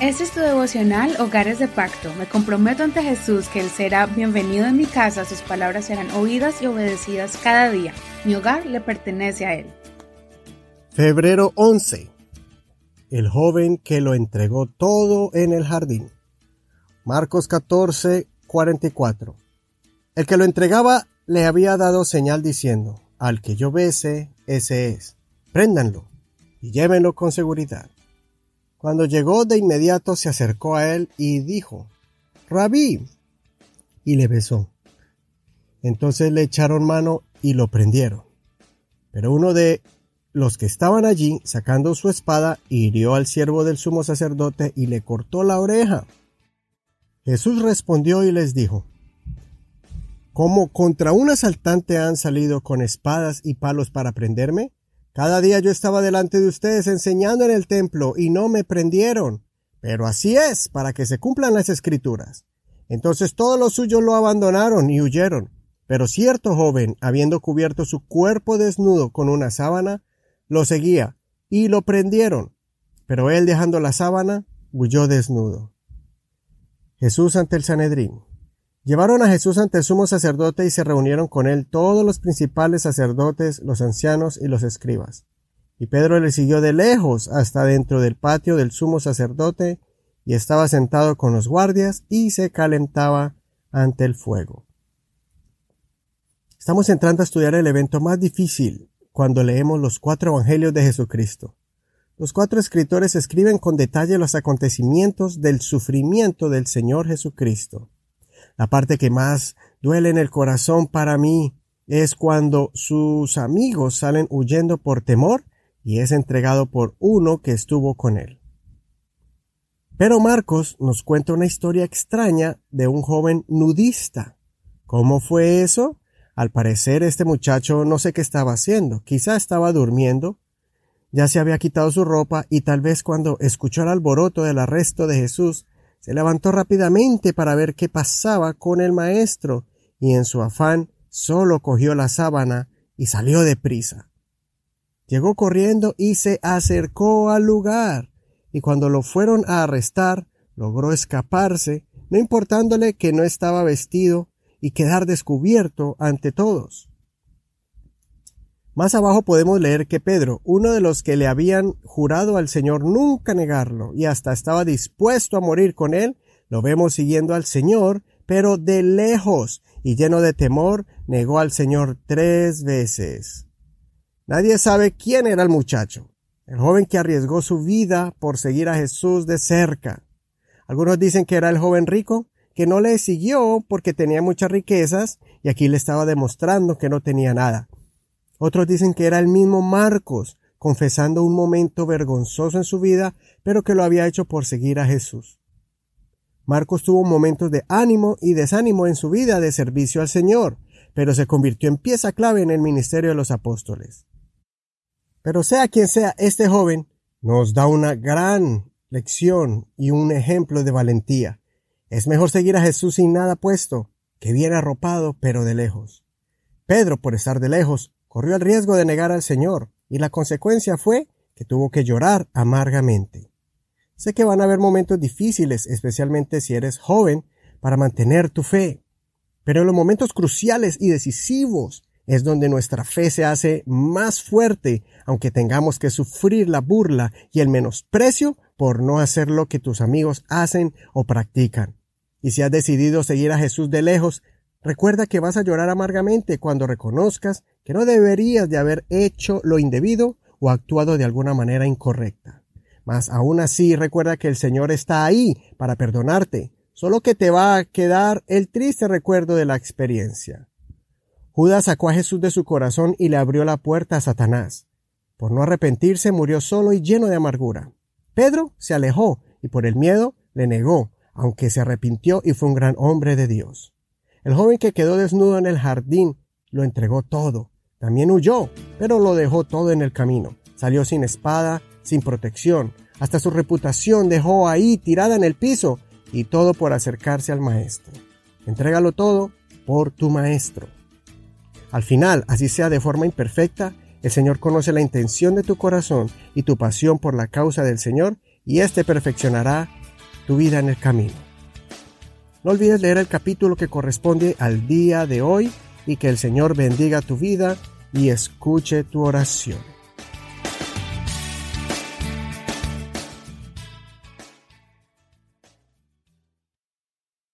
Este es tu devocional Hogares de Pacto. Me comprometo ante Jesús que Él será bienvenido en mi casa, sus palabras serán oídas y obedecidas cada día. Mi hogar le pertenece a Él. Febrero 11. El joven que lo entregó todo en el jardín. Marcos 14, 44. El que lo entregaba le había dado señal diciendo, al que yo bese, ese es. Préndanlo y llévenlo con seguridad. Cuando llegó de inmediato se acercó a él y dijo, Rabí, y le besó. Entonces le echaron mano y lo prendieron. Pero uno de los que estaban allí, sacando su espada, hirió al siervo del sumo sacerdote y le cortó la oreja. Jesús respondió y les dijo, ¿Cómo contra un asaltante han salido con espadas y palos para prenderme? Cada día yo estaba delante de ustedes enseñando en el templo y no me prendieron. Pero así es, para que se cumplan las escrituras. Entonces todos los suyos lo abandonaron y huyeron. Pero cierto joven, habiendo cubierto su cuerpo desnudo con una sábana, lo seguía y lo prendieron. Pero él dejando la sábana, huyó desnudo. Jesús ante el Sanedrín. Llevaron a Jesús ante el sumo sacerdote y se reunieron con él todos los principales sacerdotes, los ancianos y los escribas. Y Pedro le siguió de lejos hasta dentro del patio del sumo sacerdote y estaba sentado con los guardias y se calentaba ante el fuego. Estamos entrando a estudiar el evento más difícil cuando leemos los cuatro evangelios de Jesucristo. Los cuatro escritores escriben con detalle los acontecimientos del sufrimiento del Señor Jesucristo. La parte que más duele en el corazón para mí es cuando sus amigos salen huyendo por temor y es entregado por uno que estuvo con él. Pero Marcos nos cuenta una historia extraña de un joven nudista. ¿Cómo fue eso? Al parecer este muchacho no sé qué estaba haciendo, quizá estaba durmiendo, ya se había quitado su ropa y tal vez cuando escuchó el alboroto del arresto de Jesús se levantó rápidamente para ver qué pasaba con el maestro, y en su afán solo cogió la sábana y salió deprisa. Llegó corriendo y se acercó al lugar, y cuando lo fueron a arrestar, logró escaparse, no importándole que no estaba vestido y quedar descubierto ante todos. Más abajo podemos leer que Pedro, uno de los que le habían jurado al Señor nunca negarlo y hasta estaba dispuesto a morir con él, lo vemos siguiendo al Señor, pero de lejos y lleno de temor, negó al Señor tres veces. Nadie sabe quién era el muchacho, el joven que arriesgó su vida por seguir a Jesús de cerca. Algunos dicen que era el joven rico, que no le siguió porque tenía muchas riquezas y aquí le estaba demostrando que no tenía nada. Otros dicen que era el mismo Marcos, confesando un momento vergonzoso en su vida, pero que lo había hecho por seguir a Jesús. Marcos tuvo momentos de ánimo y desánimo en su vida de servicio al Señor, pero se convirtió en pieza clave en el ministerio de los apóstoles. Pero sea quien sea este joven, nos da una gran lección y un ejemplo de valentía. Es mejor seguir a Jesús sin nada puesto, que bien arropado, pero de lejos. Pedro, por estar de lejos, corrió el riesgo de negar al Señor, y la consecuencia fue que tuvo que llorar amargamente. Sé que van a haber momentos difíciles, especialmente si eres joven, para mantener tu fe. Pero en los momentos cruciales y decisivos es donde nuestra fe se hace más fuerte, aunque tengamos que sufrir la burla y el menosprecio por no hacer lo que tus amigos hacen o practican. Y si has decidido seguir a Jesús de lejos, recuerda que vas a llorar amargamente cuando reconozcas que no deberías de haber hecho lo indebido o actuado de alguna manera incorrecta. Mas aún así recuerda que el Señor está ahí para perdonarte, solo que te va a quedar el triste recuerdo de la experiencia. Judas sacó a Jesús de su corazón y le abrió la puerta a Satanás. Por no arrepentirse murió solo y lleno de amargura. Pedro se alejó y por el miedo le negó, aunque se arrepintió y fue un gran hombre de Dios. El joven que quedó desnudo en el jardín lo entregó todo, también huyó, pero lo dejó todo en el camino. Salió sin espada, sin protección. Hasta su reputación dejó ahí tirada en el piso y todo por acercarse al maestro. Entrégalo todo por tu maestro. Al final, así sea de forma imperfecta, el Señor conoce la intención de tu corazón y tu pasión por la causa del Señor y éste perfeccionará tu vida en el camino. No olvides leer el capítulo que corresponde al día de hoy y que el Señor bendiga tu vida y escuche tu oración.